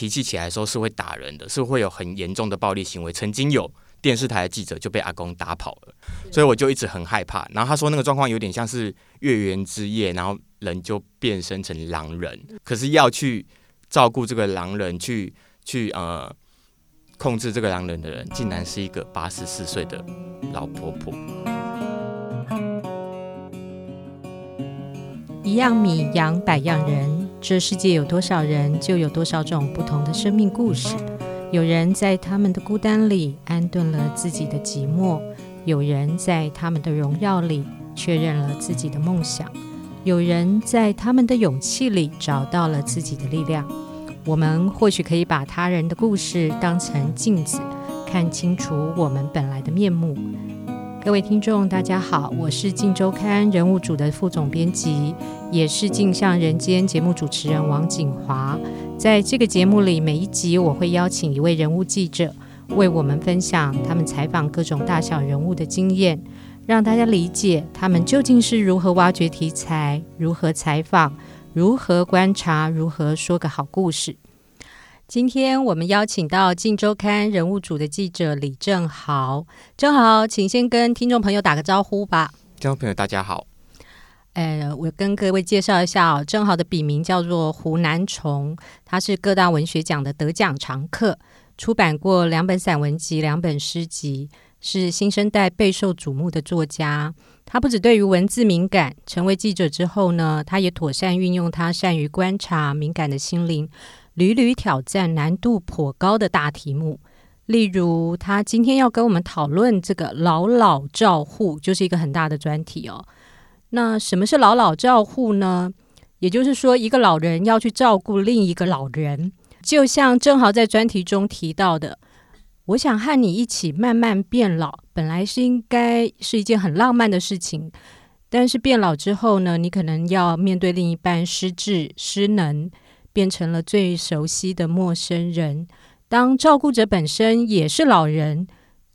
脾气起来的时候是会打人的，是会有很严重的暴力行为。曾经有电视台的记者就被阿公打跑了，所以我就一直很害怕。然后他说那个状况有点像是月圆之夜，然后人就变身成狼人，可是要去照顾这个狼人，去去呃控制这个狼人的人，竟然是一个八十四岁的老婆婆。一样米养百样人，这世界有多少人，就有多少种不同的生命故事。有人在他们的孤单里安顿了自己的寂寞，有人在他们的荣耀里确认了自己的梦想，有人在他们的勇气里找到了自己的力量。我们或许可以把他人的故事当成镜子，看清楚我们本来的面目。各位听众，大家好，我是《镜周刊》人物组的副总编辑，也是《镜像人间》节目主持人王景华。在这个节目里，每一集我会邀请一位人物记者，为我们分享他们采访各种大小人物的经验，让大家理解他们究竟是如何挖掘题材、如何采访、如何观察、如何说个好故事。今天我们邀请到《镜周刊》人物组的记者李正豪，正豪，请先跟听众朋友打个招呼吧。听众朋友，大家好。呃，我跟各位介绍一下哦，正豪的笔名叫做湖南虫，他是各大文学奖的得奖常客，出版过两本散文集、两本诗集，是新生代备受瞩目的作家。他不只对于文字敏感，成为记者之后呢，他也妥善运用他善于观察敏感的心灵。屡屡挑战难度颇高的大题目，例如他今天要跟我们讨论这个老老照护，就是一个很大的专题哦。那什么是老老照护呢？也就是说，一个老人要去照顾另一个老人，就像正好在专题中提到的，我想和你一起慢慢变老，本来是应该是一件很浪漫的事情，但是变老之后呢，你可能要面对另一半失智失能。变成了最熟悉的陌生人。当照顾者本身也是老人，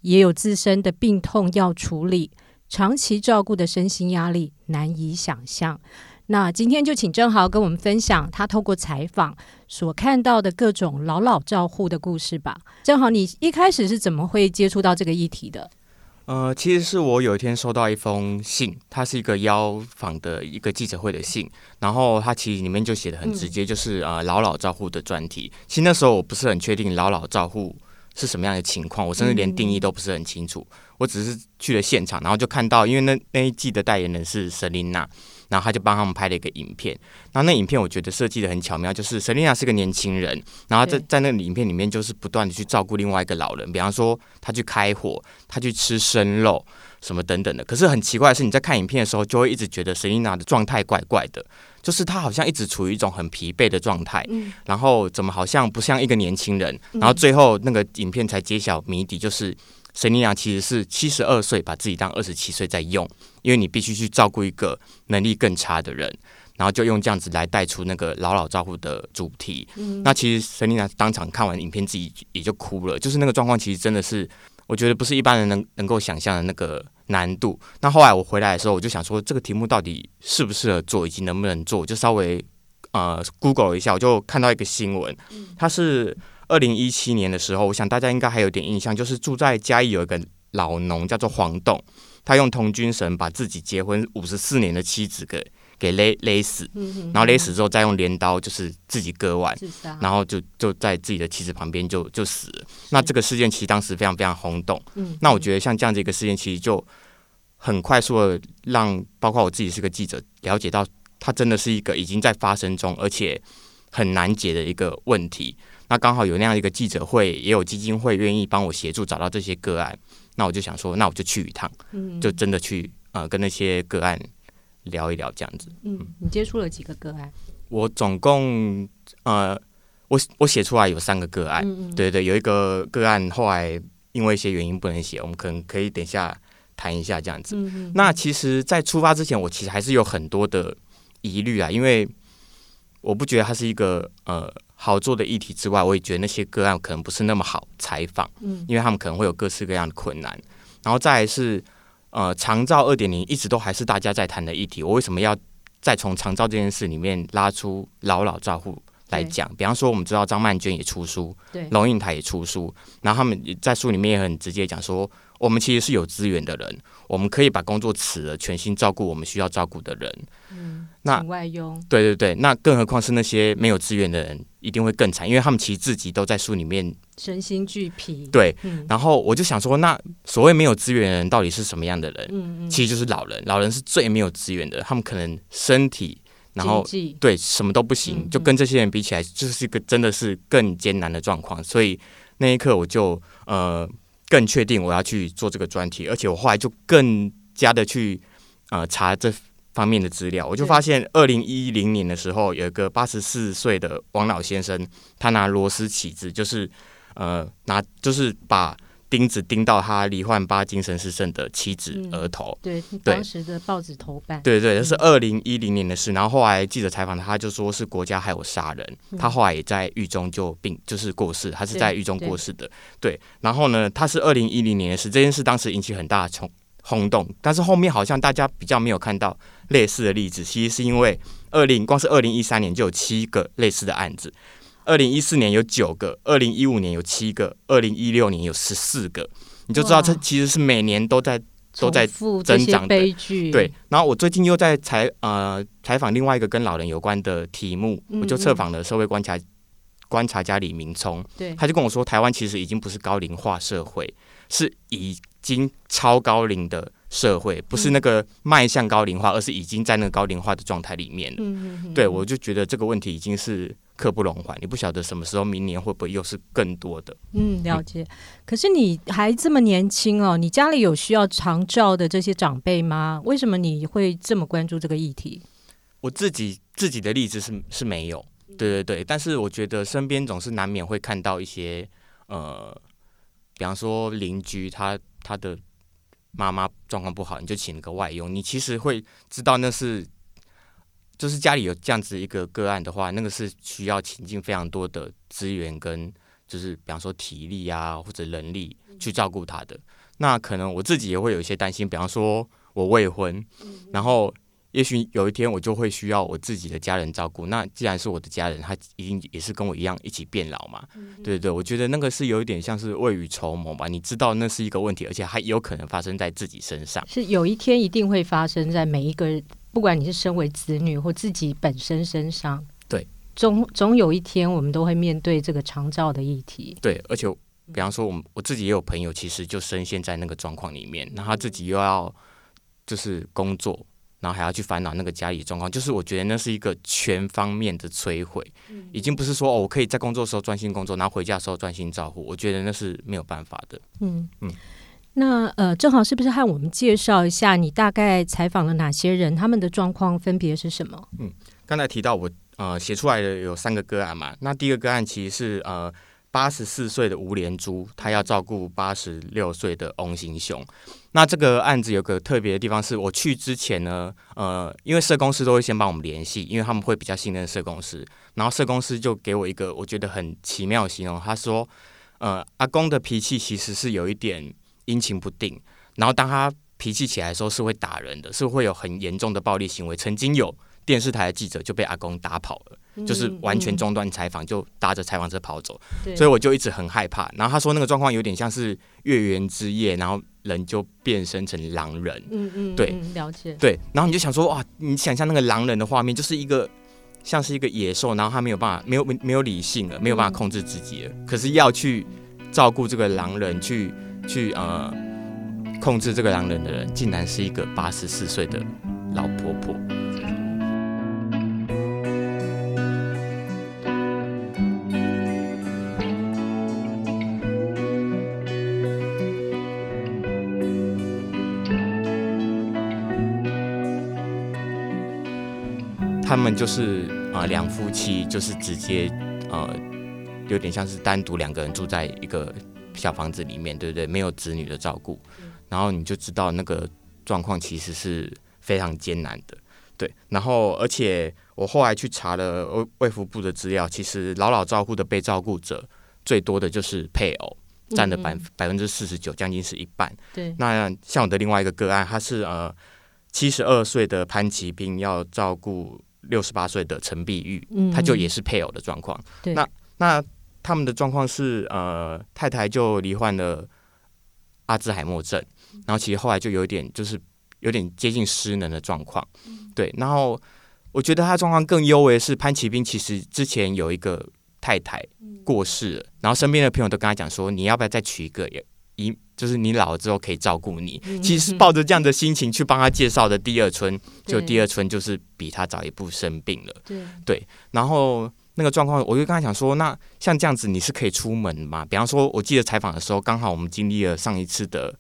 也有自身的病痛要处理，长期照顾的身心压力难以想象。那今天就请正豪跟我们分享他透过采访所看到的各种老老照护的故事吧。正豪，你一开始是怎么会接触到这个议题的？呃，其实是我有一天收到一封信，它是一个邀访的一个记者会的信，然后它其实里面就写的很直接，就是呃老老照护的专题。其实那时候我不是很确定老老照护是什么样的情况，我甚至连定义都不是很清楚。我只是去了现场，然后就看到，因为那那一季的代言人是 Selina。然后他就帮他们拍了一个影片，然后那影片我觉得设计的很巧妙，就是 Selina 是个年轻人，然后在在那个影片里面就是不断的去照顾另外一个老人，比方说他去开火，他去吃生肉什么等等的。可是很奇怪的是，你在看影片的时候就会一直觉得 Selina 的状态怪怪的，就是他好像一直处于一种很疲惫的状态，然后怎么好像不像一个年轻人，然后最后那个影片才揭晓谜底，就是。神尼亚其实是七十二岁，把自己当二十七岁在用，因为你必须去照顾一个能力更差的人，然后就用这样子来带出那个老老照顾的主题。嗯、那其实神尼亚当场看完影片，自己也就哭了，就是那个状况，其实真的是我觉得不是一般人能能够想象的那个难度。那后来我回来的时候，我就想说，这个题目到底适不适合做，以及能不能做，就稍微呃 Google 一下，我就看到一个新闻，它是。二零一七年的时候，我想大家应该还有点印象，就是住在嘉义有一个老农叫做黄栋，他用童军绳把自己结婚五十四年的妻子给给勒勒死，然后勒死之后再用镰刀就是自己割腕，然后就就在自己的妻子旁边就就死了。那这个事件其实当时非常非常轰动。那我觉得像这样子一个事件，其实就很快速的让包括我自己是个记者了解到，它真的是一个已经在发生中，而且很难解的一个问题。那刚好有那样一个记者会，也有基金会愿意帮我协助找到这些个案，那我就想说，那我就去一趟，嗯，就真的去呃跟那些个案聊一聊这样子。嗯，你接触了几个个案？我总共呃，我我写出来有三个个案，嗯嗯对对，有一个个案后来因为一些原因不能写，我们可能可以等一下谈一下这样子。那其实，在出发之前，我其实还是有很多的疑虑啊，因为我不觉得它是一个呃。好做的议题之外，我也觉得那些个案可能不是那么好采访，嗯，因为他们可能会有各式各样的困难。然后再来是，呃，长照二点零一直都还是大家在谈的议题，我为什么要再从长照这件事里面拉出老老照护来讲。比方说，我们知道张曼娟也出书，对，龙应台也出书，然后他们在书里面也很直接讲说，我们其实是有资源的人，我们可以把工作辞了，全心照顾我们需要照顾的人。嗯，那外佣，对对对，那更何况是那些没有资源的人，一定会更惨，因为他们其实自己都在书里面身心俱疲。对，嗯、然后我就想说，那所谓没有资源的人到底是什么样的人？嗯嗯，其实就是老人，老人是最没有资源的，他们可能身体，然后对什么都不行，就跟这些人比起来，就是一个真的是更艰难的状况。所以那一刻我就呃更确定我要去做这个专题，而且我后来就更加的去呃查这方面的资料，我就发现二零一零年的时候，有一个八十四岁的王老先生，他拿螺丝起子，就是呃拿就是把。钉子钉到他罹患巴金森氏症的妻子额头，嗯、对，当时的报纸头版，对对，这是二零一零年的事。然后后来记者采访他，就说是国家还有杀人。他后来也在狱中就病，就是过世，他是在狱中过世的。对，然后呢，他是二零一零年的事，这件事当时引起很大的冲轰动，但是后面好像大家比较没有看到类似的例子。其实是因为二零光是二零一三年就有七个类似的案子。二零一四年有九个，二零一五年有七个，二零一六年有十四个，你就知道这其实是每年都在都在增长的悲剧。对，然后我最近又在采呃采访另外一个跟老人有关的题目，嗯嗯我就测访了社会观察观察家李明聪，对，他就跟我说，台湾其实已经不是高龄化社会，是已经超高龄的社会，不是那个迈向高龄化，而是已经在那个高龄化的状态里面了。对，我就觉得这个问题已经是。刻不容缓，你不晓得什么时候明年会不会又是更多的。嗯，了解。可是你还这么年轻哦，你家里有需要长照的这些长辈吗？为什么你会这么关注这个议题？我自己自己的例子是是没有，对对对。但是我觉得身边总是难免会看到一些呃，比方说邻居他他的妈妈状况不好，你就请了个外佣，你其实会知道那是。就是家里有这样子一个个案的话，那个是需要倾尽非常多的资源跟，就是比方说体力啊或者人力去照顾他的。那可能我自己也会有一些担心，比方说我未婚，然后也许有一天我就会需要我自己的家人照顾。那既然是我的家人，他一定也是跟我一样一起变老嘛。对对对，我觉得那个是有一点像是未雨绸缪吧。你知道那是一个问题，而且还有可能发生在自己身上。是有一天一定会发生在每一个人。不管你是身为子女或自己本身身上，对，总总有一天我们都会面对这个长照的议题。对，而且比方说，我们我自己也有朋友，其实就深陷在那个状况里面，然后他自己又要就是工作，然后还要去烦恼那个家里的状况，就是我觉得那是一个全方面的摧毁，已经不是说哦，我可以在工作的时候专心工作，然后回家的时候专心照顾，我觉得那是没有办法的。嗯嗯。那呃，正好是不是和我们介绍一下你大概采访了哪些人，他们的状况分别是什么？嗯，刚才提到我呃写出来的有三个个案嘛，那第一个个案其实是呃八十四岁的吴连珠，他要照顾八十六岁的翁新雄。那这个案子有个特别的地方是，我去之前呢，呃，因为社公司都会先帮我们联系，因为他们会比较信任社公司，然后社公司就给我一个我觉得很奇妙的形容，他说，呃，阿公的脾气其实是有一点。阴晴不定，然后当他脾气起来的时候，是会打人的，是会有很严重的暴力行为。曾经有电视台的记者就被阿公打跑了，就是完全中断采访，嗯、就搭着采访车跑走。所以我就一直很害怕。然后他说那个状况有点像是月圆之夜，然后人就变身成狼人。嗯嗯，对，了解。对，然后你就想说哇，你想象那个狼人的画面，就是一个像是一个野兽，然后他没有办法，没有没有理性了，没有办法控制自己了，嗯、可是要去照顾这个狼人去。去呃控制这个狼人的人，竟然是一个八十四岁的老婆婆。他们就是啊两夫妻，就是直接呃有点像是单独两个人住在一个。小房子里面，对不对？没有子女的照顾，然后你就知道那个状况其实是非常艰难的，对。然后，而且我后来去查了卫卫福部的资料，其实老老照顾的被照顾者最多的就是配偶，占了百百分之四十九，将近是一半。对。那像我的另外一个个案，他是呃七十二岁的潘奇斌要照顾六十八岁的陈碧玉，嗯，他就也是配偶的状况。对，那那他们的状况是，呃，太太就罹患了阿兹海默症，然后其实后来就有一点就是有点接近失能的状况。对，然后我觉得他状况更优为是潘奇斌，其实之前有一个太太过世了，然后身边的朋友都跟他讲说，你要不要再娶一个也？一就是你老了之后可以照顾你，其实是抱着这样的心情去帮他介绍的第二春，就第二春就是比他早一步生病了。对，对，然后那个状况，我就跟他讲说，那像这样子你是可以出门吗？比方说，我记得采访的时候，刚好我们经历了上一次的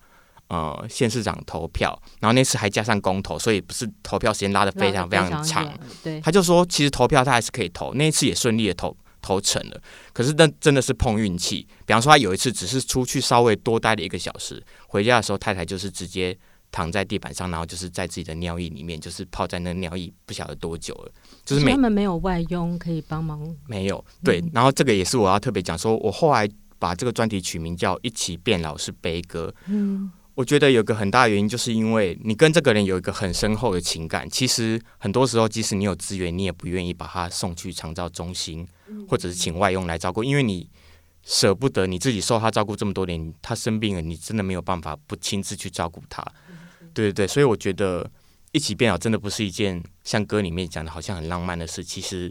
呃县市长投票，然后那次还加上公投，所以不是投票时间拉的非常非常长。对，他就说其实投票他还是可以投，那一次也顺利的投。投成了，可是那真的是碰运气。比方说，他有一次只是出去稍微多待了一个小时，回家的时候太太就是直接躺在地板上，然后就是在自己的尿液里面，就是泡在那个尿液，不晓得多久了。就是他们没有外佣可以帮忙，没有对。然后这个也是我要特别讲，说我后来把这个专题取名叫《一起变老是悲歌》。嗯。我觉得有个很大的原因，就是因为你跟这个人有一个很深厚的情感。其实很多时候，即使你有资源，你也不愿意把他送去长照中心，或者是请外佣来照顾，因为你舍不得你自己受他照顾这么多年，他生病了，你真的没有办法不亲自去照顾他。对对对，所以我觉得一起变老真的不是一件像歌里面讲的好像很浪漫的事。其实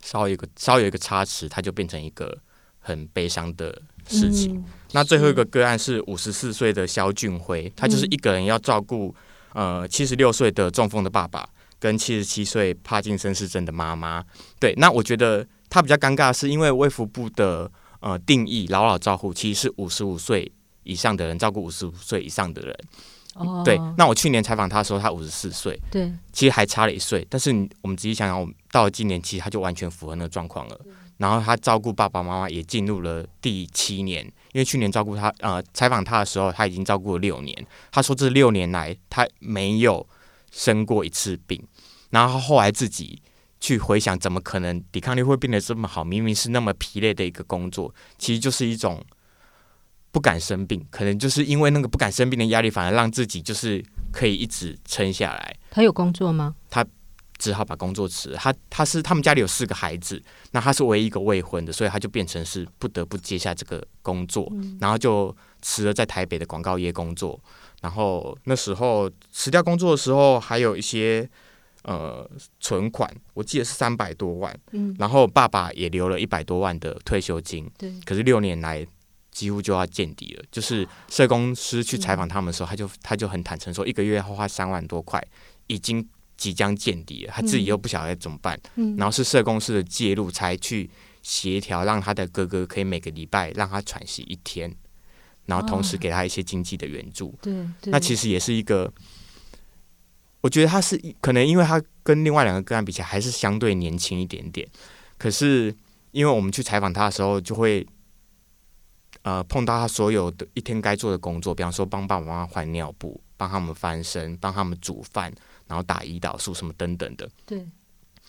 稍微有一个稍微有一个差池，它就变成一个很悲伤的事情。嗯那最后一个个案是五十四岁的肖俊辉，他就是一个人要照顾呃七十六岁的中风的爸爸跟七十七岁帕金森氏症的妈妈。对，那我觉得他比较尴尬是，因为卫福部的呃定义老老照护其实是五十五岁以上的人照顾五十五岁以上的人。哦。对，那我去年采访他的时候，他五十四岁。对。其实还差了一岁，但是我们仔细想想，我们到了今年，其实他就完全符合那个状况了。然后他照顾爸爸妈妈也进入了第七年，因为去年照顾他，呃，采访他的时候他已经照顾了六年。他说这六年来他没有生过一次病，然后后来自己去回想，怎么可能抵抗力会变得这么好？明明是那么疲累的一个工作，其实就是一种不敢生病，可能就是因为那个不敢生病的压力，反而让自己就是可以一直撑下来。他有工作吗？他。只好把工作辞了。他他是他们家里有四个孩子，那他是唯一一个未婚的，所以他就变成是不得不接下这个工作，嗯、然后就辞了在台北的广告业工作。然后那时候辞掉工作的时候，还有一些呃存款，我记得是三百多万。嗯，然后爸爸也留了一百多万的退休金。对，可是六年来几乎就要见底了。就是社工师去采访他们的时候，他就他就很坦诚说，一个月要花三万多块，已经。即将见底了，他自己又不晓得怎么办，嗯、然后是社工师的介入才去协调，让他的哥哥可以每个礼拜让他喘息一天，然后同时给他一些经济的援助。对、哦，那其实也是一个，我觉得他是可能因为他跟另外两个个案比起来还是相对年轻一点点，可是因为我们去采访他的时候，就会呃碰到他所有的一天该做的工作，比方说帮爸爸妈妈换尿布，帮他们翻身，帮他们煮饭。然后打胰岛素什么等等的，对，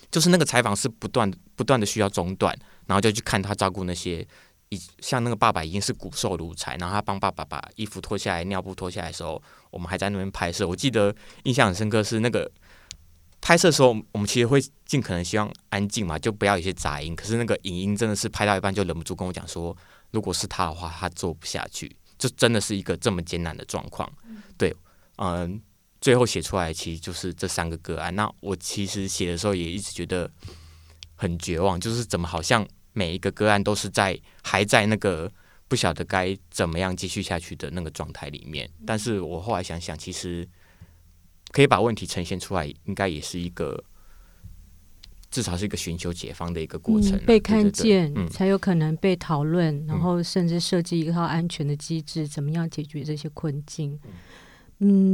就是那个采访是不断不断的需要中断，然后就去看他照顾那些，已像那个爸爸已经是骨瘦如柴，然后他帮爸爸把衣服脱下来、尿布脱下来的时候，我们还在那边拍摄。我记得印象很深刻是那个拍摄的时候，我们其实会尽可能希望安静嘛，就不要有些杂音。可是那个影音真的是拍到一半就忍不住跟我讲说，如果是他的话，他做不下去，就真的是一个这么艰难的状况。对，嗯。最后写出来其实就是这三个个案。那我其实写的时候也一直觉得很绝望，就是怎么好像每一个个案都是在还在那个不晓得该怎么样继续下去的那个状态里面。但是我后来想想，其实可以把问题呈现出来，应该也是一个至少是一个寻求解放的一个过程，被看见对对对才有可能被讨论，然后甚至设计一套安全的机制，怎么样解决这些困境。嗯，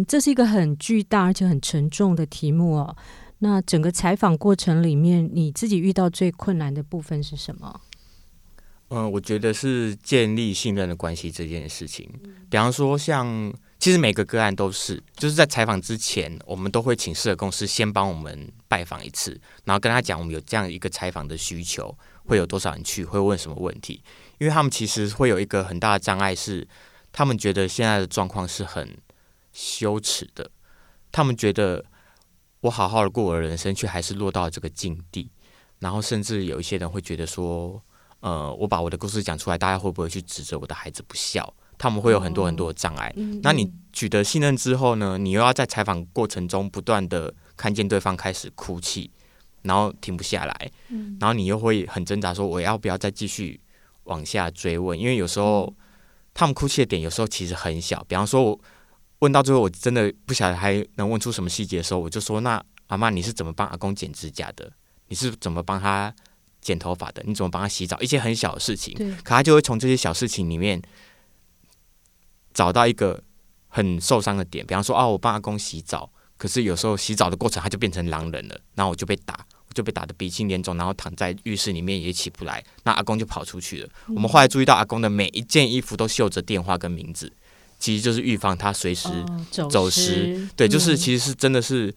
这是一个很巨大而且很沉重的题目哦。那整个采访过程里面，你自己遇到最困难的部分是什么？嗯、呃，我觉得是建立信任的关系这件事情。比方说像，像其实每个个案都是，就是在采访之前，我们都会请社工师先帮我们拜访一次，然后跟他讲我们有这样一个采访的需求，会有多少人去，会问什么问题。因为他们其实会有一个很大的障碍是，他们觉得现在的状况是很羞耻的，他们觉得我好好的过我的人生，却还是落到这个境地。然后甚至有一些人会觉得说，呃，我把我的故事讲出来，大家会不会去指责我的孩子不孝？他们会有很多很多的障碍。那你取得信任之后呢？你又要在采访过程中不断的看见对方开始哭泣，然后停不下来，嗯、然后你又会很挣扎，说我要不要再继续往下追问？因为有时候、嗯、他们哭泣的点有时候其实很小，比方说我问到最后，我真的不晓得还能问出什么细节的时候，我就说：那阿妈，你是怎么帮阿公剪指甲的？你是怎么帮他剪头发的？你怎么帮他洗澡？一些很小的事情，对可他就会从这些小事情里面找到一个很受伤的点。比方说，哦，我帮阿公洗澡，可是有时候洗澡的过程他就变成狼人了，然后我就被打，我就被打得鼻青脸肿，然后躺在浴室里面也起不来。那阿公就跑出去了。嗯、我们后来注意到，阿公的每一件衣服都绣着电话跟名字，其实就是预防他随时走失。哦、对，就是其实是真的是。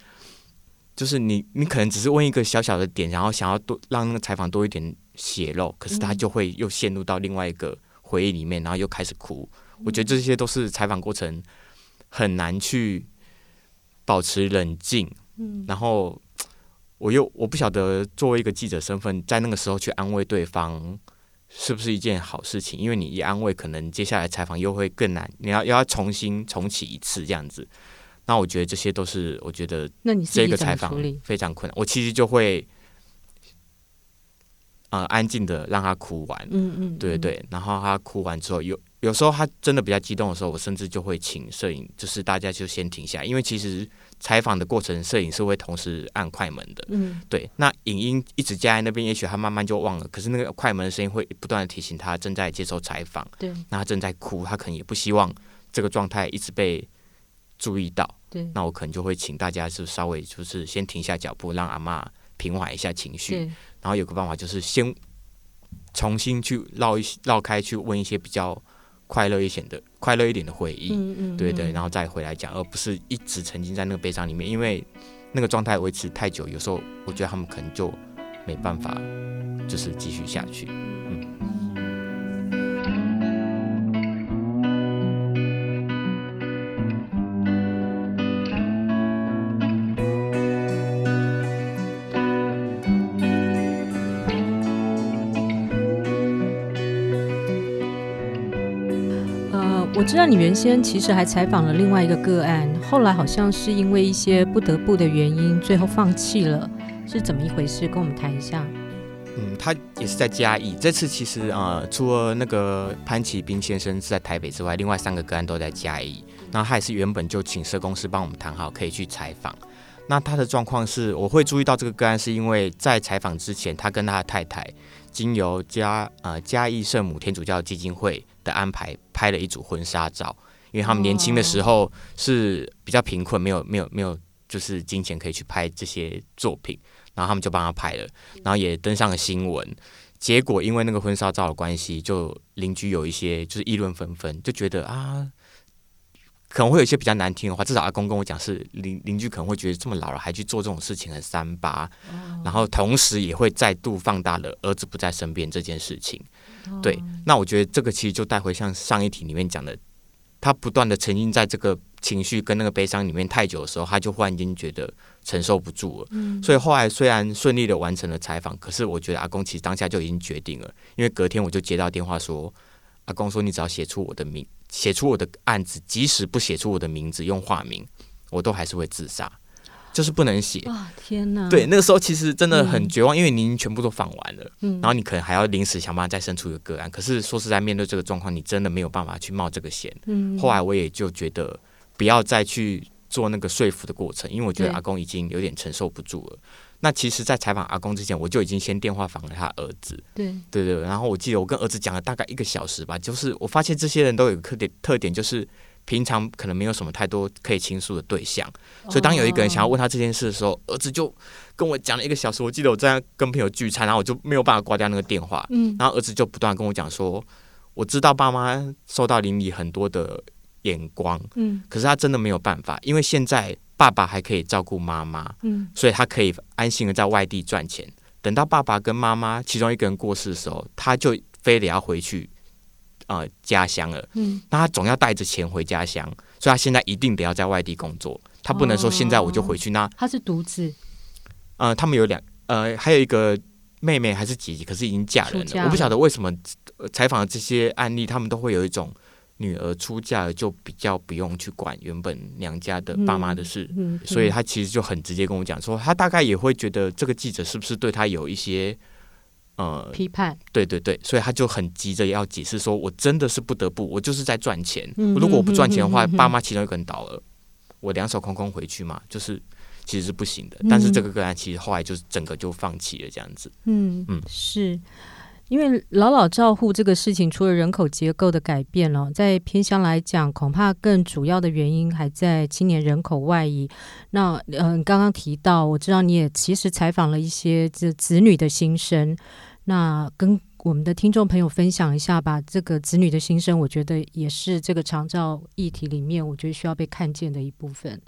就是你，你可能只是问一个小小的点，然后想要多让那个采访多一点血肉，可是他就会又陷入到另外一个回忆里面，然后又开始哭。我觉得这些都是采访过程很难去保持冷静。然后我又我不晓得作为一个记者身份，在那个时候去安慰对方是不是一件好事情？因为你一安慰，可能接下来采访又会更难，你要又要重新重启一次这样子。那我觉得这些都是，我觉得这个采访非常困难。我其实就会，呃，安静的让他哭完，嗯嗯，嗯对对。然后他哭完之后，有有时候他真的比较激动的时候，我甚至就会请摄影，就是大家就先停下，因为其实采访的过程，摄影是会同时按快门的，嗯，对。那影音一直加在那边，也许他慢慢就忘了。可是那个快门的声音会不断的提醒他正在接受采访，对。那他正在哭，他可能也不希望这个状态一直被。注意到，对，那我可能就会请大家是稍微就是先停下脚步，让阿妈平缓一下情绪。然后有个办法就是先重新去绕一绕开，去问一些比较快乐一些的、快乐一点的回忆。嗯嗯，对对，然后再回来讲，而不是一直沉浸在那个悲伤里面，因为那个状态维持太久，有时候我觉得他们可能就没办法，就是继续下去。嗯。知道你原先其实还采访了另外一个个案，后来好像是因为一些不得不的原因，最后放弃了，是怎么一回事？跟我们谈一下。嗯，他也是在嘉义。这次其实呃，除了那个潘启斌先生是在台北之外，另外三个个案都在嘉义。那他也是原本就请社工师帮我们谈好，可以去采访。那他的状况是，我会注意到这个个案，是因为在采访之前，他跟他的太太经由嘉呃嘉义圣母天主教基金会的安排拍了一组婚纱照，因为他们年轻的时候是比较贫困，没有没有没有就是金钱可以去拍这些作品，然后他们就帮他拍了，然后也登上了新闻。结果因为那个婚纱照的关系，就邻居有一些就是议论纷纷，就觉得啊。可能会有一些比较难听的话，至少阿公跟我讲是邻邻居可能会觉得这么老了还去做这种事情很三八，哦、然后同时也会再度放大了儿子不在身边这件事情。哦、对，那我觉得这个其实就带回像上一题里面讲的，他不断的沉浸在这个情绪跟那个悲伤里面太久的时候，他就忽然间觉得承受不住了。嗯、所以后来虽然顺利的完成了采访，可是我觉得阿公其实当下就已经决定了，因为隔天我就接到电话说，阿公说你只要写出我的名。写出我的案子，即使不写出我的名字，用化名，我都还是会自杀，就是不能写。哇，天哪！对，那个时候其实真的很绝望，嗯、因为你已经全部都访完了，嗯，然后你可能还要临时想办法再生出一个个案。可是说实在，面对这个状况，你真的没有办法去冒这个险。嗯，后来我也就觉得不要再去做那个说服的过程，因为我觉得阿公已经有点承受不住了。那其实，在采访阿公之前，我就已经先电话访了他儿子。对对对，然后我记得我跟儿子讲了大概一个小时吧，就是我发现这些人都有个特点，特点就是平常可能没有什么太多可以倾诉的对象，所以当有一个人想要问他这件事的时候，儿子就跟我讲了一个小时。我记得我在跟朋友聚餐，然后我就没有办法挂掉那个电话。嗯，然后儿子就不断跟我讲说，我知道爸妈受到邻里很多的眼光，嗯，可是他真的没有办法，因为现在。爸爸还可以照顾妈妈，嗯，所以他可以安心的在外地赚钱。等到爸爸跟妈妈其中一个人过世的时候，他就非得要回去，呃，家乡了，嗯，那他总要带着钱回家乡，所以他现在一定得要在外地工作。他不能说现在我就回去。那他是独子，呃，他们有两呃，还有一个妹妹还是姐姐，可是已经嫁人了。了我不晓得为什么采访的这些案例，他们都会有一种女儿出嫁了就比较不用去管原本娘家的爸妈的事，嗯嗯、所以他其实就很直接跟我讲说，他大概也会觉得这个记者是不是对他有一些。呃，批判，对对对，所以他就很急着要解释说，我真的是不得不，我就是在赚钱。嗯、如果我不赚钱的话，嗯、爸妈其中一个人倒了，嗯、我两手空空回去嘛，就是其实是不行的。嗯、但是这个个案其实后来就是整个就放弃了这样子。嗯嗯，嗯是。因为老老照护这个事情，除了人口结构的改变了，在偏乡来讲，恐怕更主要的原因还在青年人口外移。那嗯，刚刚提到，我知道你也其实采访了一些这子女的心声，那跟我们的听众朋友分享一下吧。这个子女的心声，我觉得也是这个长照议题里面，我觉得需要被看见的一部分。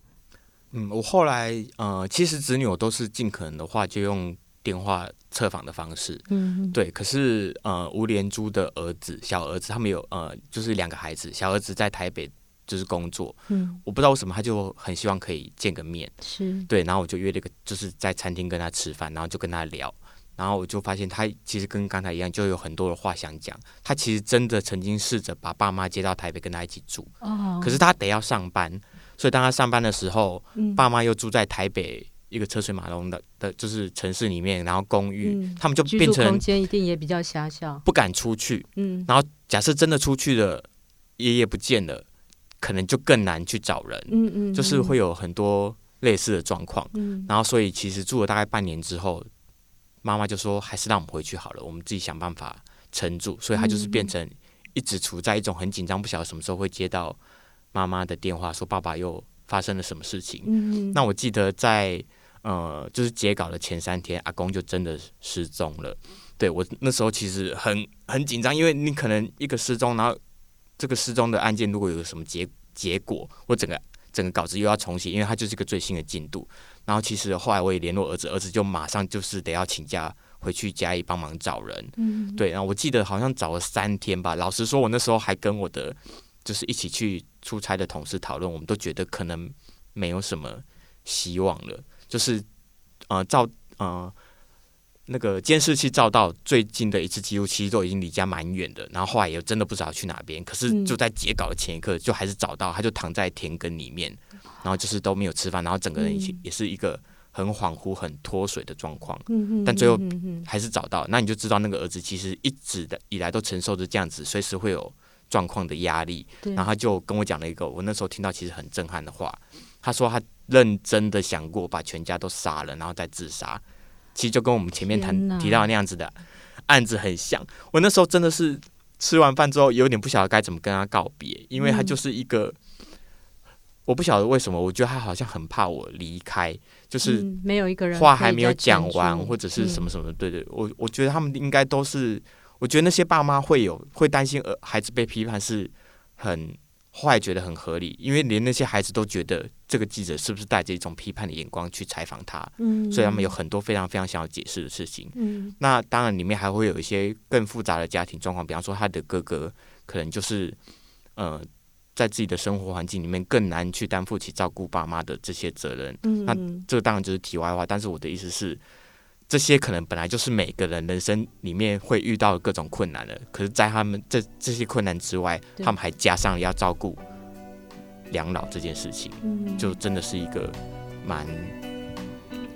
嗯，我后来呃，其实子女我都是尽可能的话就用。电话测访的方式，嗯，对。可是呃，吴连珠的儿子，小儿子，他们有呃，就是两个孩子。小儿子在台北就是工作，嗯，我不知道为什么他就很希望可以见个面，是对。然后我就约了一个，就是在餐厅跟他吃饭，然后就跟他聊。然后我就发现他其实跟刚才一样，就有很多的话想讲。他其实真的曾经试着把爸妈接到台北跟他一起住，哦，可是他得要上班，所以当他上班的时候，嗯，爸妈又住在台北。一个车水马龙的的，就是城市里面，然后公寓，嗯、他们就变成空间一定也比较狭小，不敢出去。嗯，然后假设真的出去了，爷爷不见了，可能就更难去找人。嗯嗯，嗯就是会有很多类似的状况。嗯，然后所以其实住了大概半年之后，妈妈就说还是让我们回去好了，我们自己想办法撑住。所以他就是变成一直处在一种很紧张，不晓得什么时候会接到妈妈的电话，说爸爸又发生了什么事情。嗯，那我记得在。呃，就是截稿的前三天，阿公就真的失踪了。对，我那时候其实很很紧张，因为你可能一个失踪，然后这个失踪的案件如果有什么结结果，我整个整个稿子又要重写，因为它就是一个最新的进度。然后其实后来我也联络儿子，儿子就马上就是得要请假回去嘉义帮忙找人。嗯，对。然后我记得好像找了三天吧。老实说，我那时候还跟我的就是一起去出差的同事讨论，我们都觉得可能没有什么希望了。就是，呃，照呃那个监视器照到最近的一次记录，其实都已经离家蛮远的。然后后来也真的不知道去哪边，可是就在截稿的前一刻，就还是找到，他就躺在田埂里面，然后就是都没有吃饭，然后整个人也也是一个很恍惚、很脱水的状况。但最后还是找到，那你就知道那个儿子其实一直的以来都承受着这样子，随时会有状况的压力。然后他就跟我讲了一个我那时候听到其实很震撼的话，他说他。认真的想过把全家都杀了，然后再自杀，其实就跟我们前面谈提到那样子的案子很像。我那时候真的是吃完饭之后，有点不晓得该怎么跟他告别，因为他就是一个，嗯、我不晓得为什么，我觉得他好像很怕我离开，就是没有一个人话还没有讲完，或者是什么什么。对对，我我觉得他们应该都是，我觉得那些爸妈会有会担心，呃，孩子被批判是很。后来觉得很合理，因为连那些孩子都觉得这个记者是不是带着一种批判的眼光去采访他，嗯，所以他们有很多非常非常想要解释的事情。嗯，那当然里面还会有一些更复杂的家庭状况，比方说他的哥哥可能就是呃，在自己的生活环境里面更难去担负起照顾爸妈的这些责任。嗯，那这当然就是题外话，但是我的意思是。这些可能本来就是每个人人生里面会遇到的各种困难的，可是，在他们这这些困难之外，他们还加上要照顾两老这件事情，嗯、就真的是一个蛮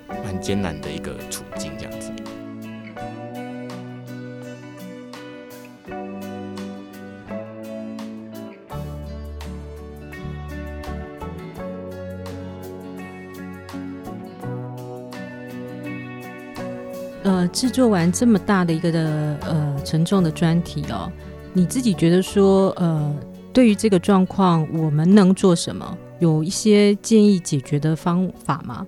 蛮艰难的一个处境，这样子。呃，制作完这么大的一个的呃沉重的专题哦，你自己觉得说呃，对于这个状况，我们能做什么？有一些建议解决的方法吗？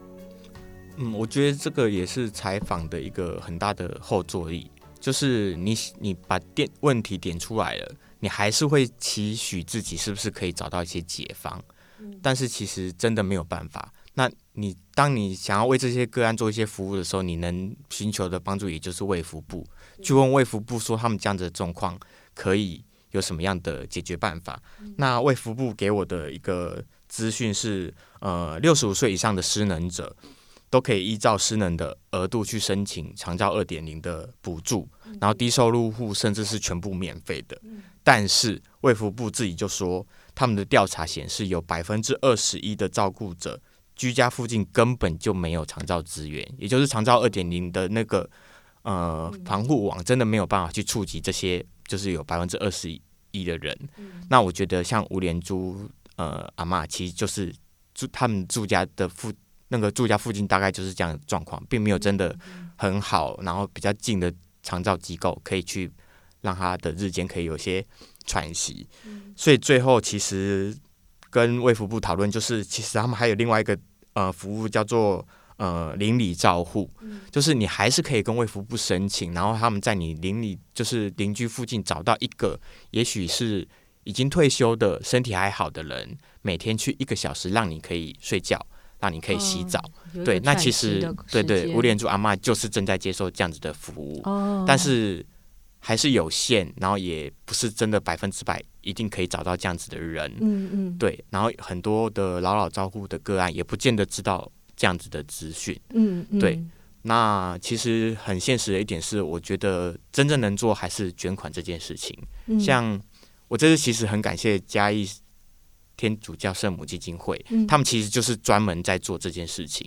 嗯，我觉得这个也是采访的一个很大的后坐力，就是你你把点问题点出来了，你还是会期许自己是不是可以找到一些解方，嗯，但是其实真的没有办法。那你当你想要为这些个案做一些服务的时候，你能寻求的帮助也就是卫福部，去问卫福部说他们这样子的状况可以有什么样的解决办法。那卫福部给我的一个资讯是，呃，六十五岁以上的失能者都可以依照失能的额度去申请长照二点零的补助，然后低收入户甚至是全部免费的。但是卫福部自己就说，他们的调查显示，有百分之二十一的照顾者居家附近根本就没有长照资源，也就是长照二点零的那个呃防护网，真的没有办法去触及这些，就是有百分之二十一的人。那我觉得像吴连珠。呃，阿妈其实就是住他们住家的附那个住家附近，大概就是这样的状况，并没有真的很好，然后比较近的长照机构可以去让他的日间可以有些喘息。所以最后其实跟卫福部讨论，就是其实他们还有另外一个呃服务叫做呃邻里照护，就是你还是可以跟卫福部申请，然后他们在你邻里就是邻居附近找到一个，也许是。已经退休的身体还好的人，每天去一个小时，让你可以睡觉，让你可以洗澡。哦、对，那其实对对，吴连珠阿妈就是正在接受这样子的服务，哦、但是还是有限，然后也不是真的百分之百一定可以找到这样子的人。嗯嗯，对，然后很多的老老照顾的个案也不见得知道这样子的资讯。嗯嗯，对，那其实很现实的一点是，我觉得真正能做还是捐款这件事情，嗯、像。我这次其实很感谢嘉义天主教圣母基金会，嗯、他们其实就是专门在做这件事情。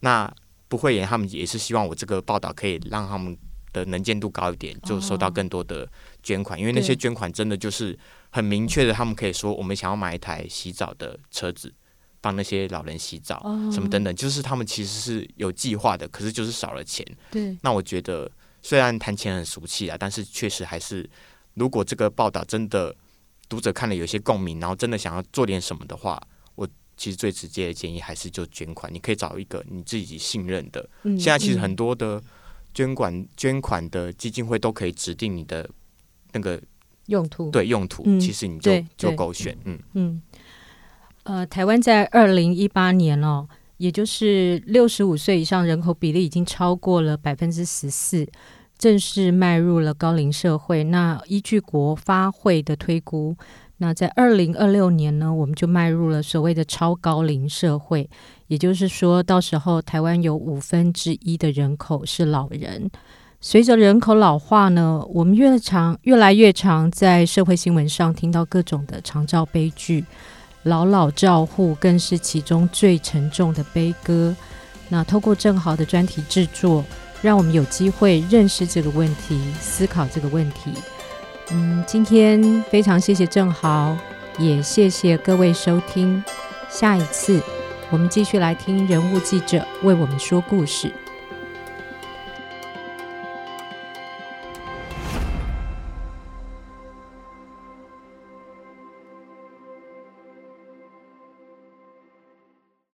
那不会言他们也是希望我这个报道可以让他们的能见度高一点，就收到更多的捐款。哦、因为那些捐款真的就是很明确的，他们可以说我们想要买一台洗澡的车子，帮那些老人洗澡，哦、什么等等，就是他们其实是有计划的，可是就是少了钱。对，那我觉得虽然谈钱很俗气啊，但是确实还是。如果这个报道真的读者看了有些共鸣，然后真的想要做点什么的话，我其实最直接的建议还是就捐款。你可以找一个你自己信任的。嗯、现在其实很多的捐款捐款的基金会都可以指定你的那个用途，对用途，嗯、其实你就就勾选。嗯嗯。呃，台湾在二零一八年哦，也就是六十五岁以上人口比例已经超过了百分之十四。正式迈入了高龄社会。那依据国发会的推估，那在二零二六年呢，我们就迈入了所谓的超高龄社会。也就是说，到时候台湾有五分之一的人口是老人。随着人口老化呢，我们越常越来越常在社会新闻上听到各种的长照悲剧，老老照护更是其中最沉重的悲歌。那透过正好的专题制作。让我们有机会认识这个问题，思考这个问题。嗯，今天非常谢谢郑豪，也谢谢各位收听。下一次我们继续来听人物记者为我们说故事。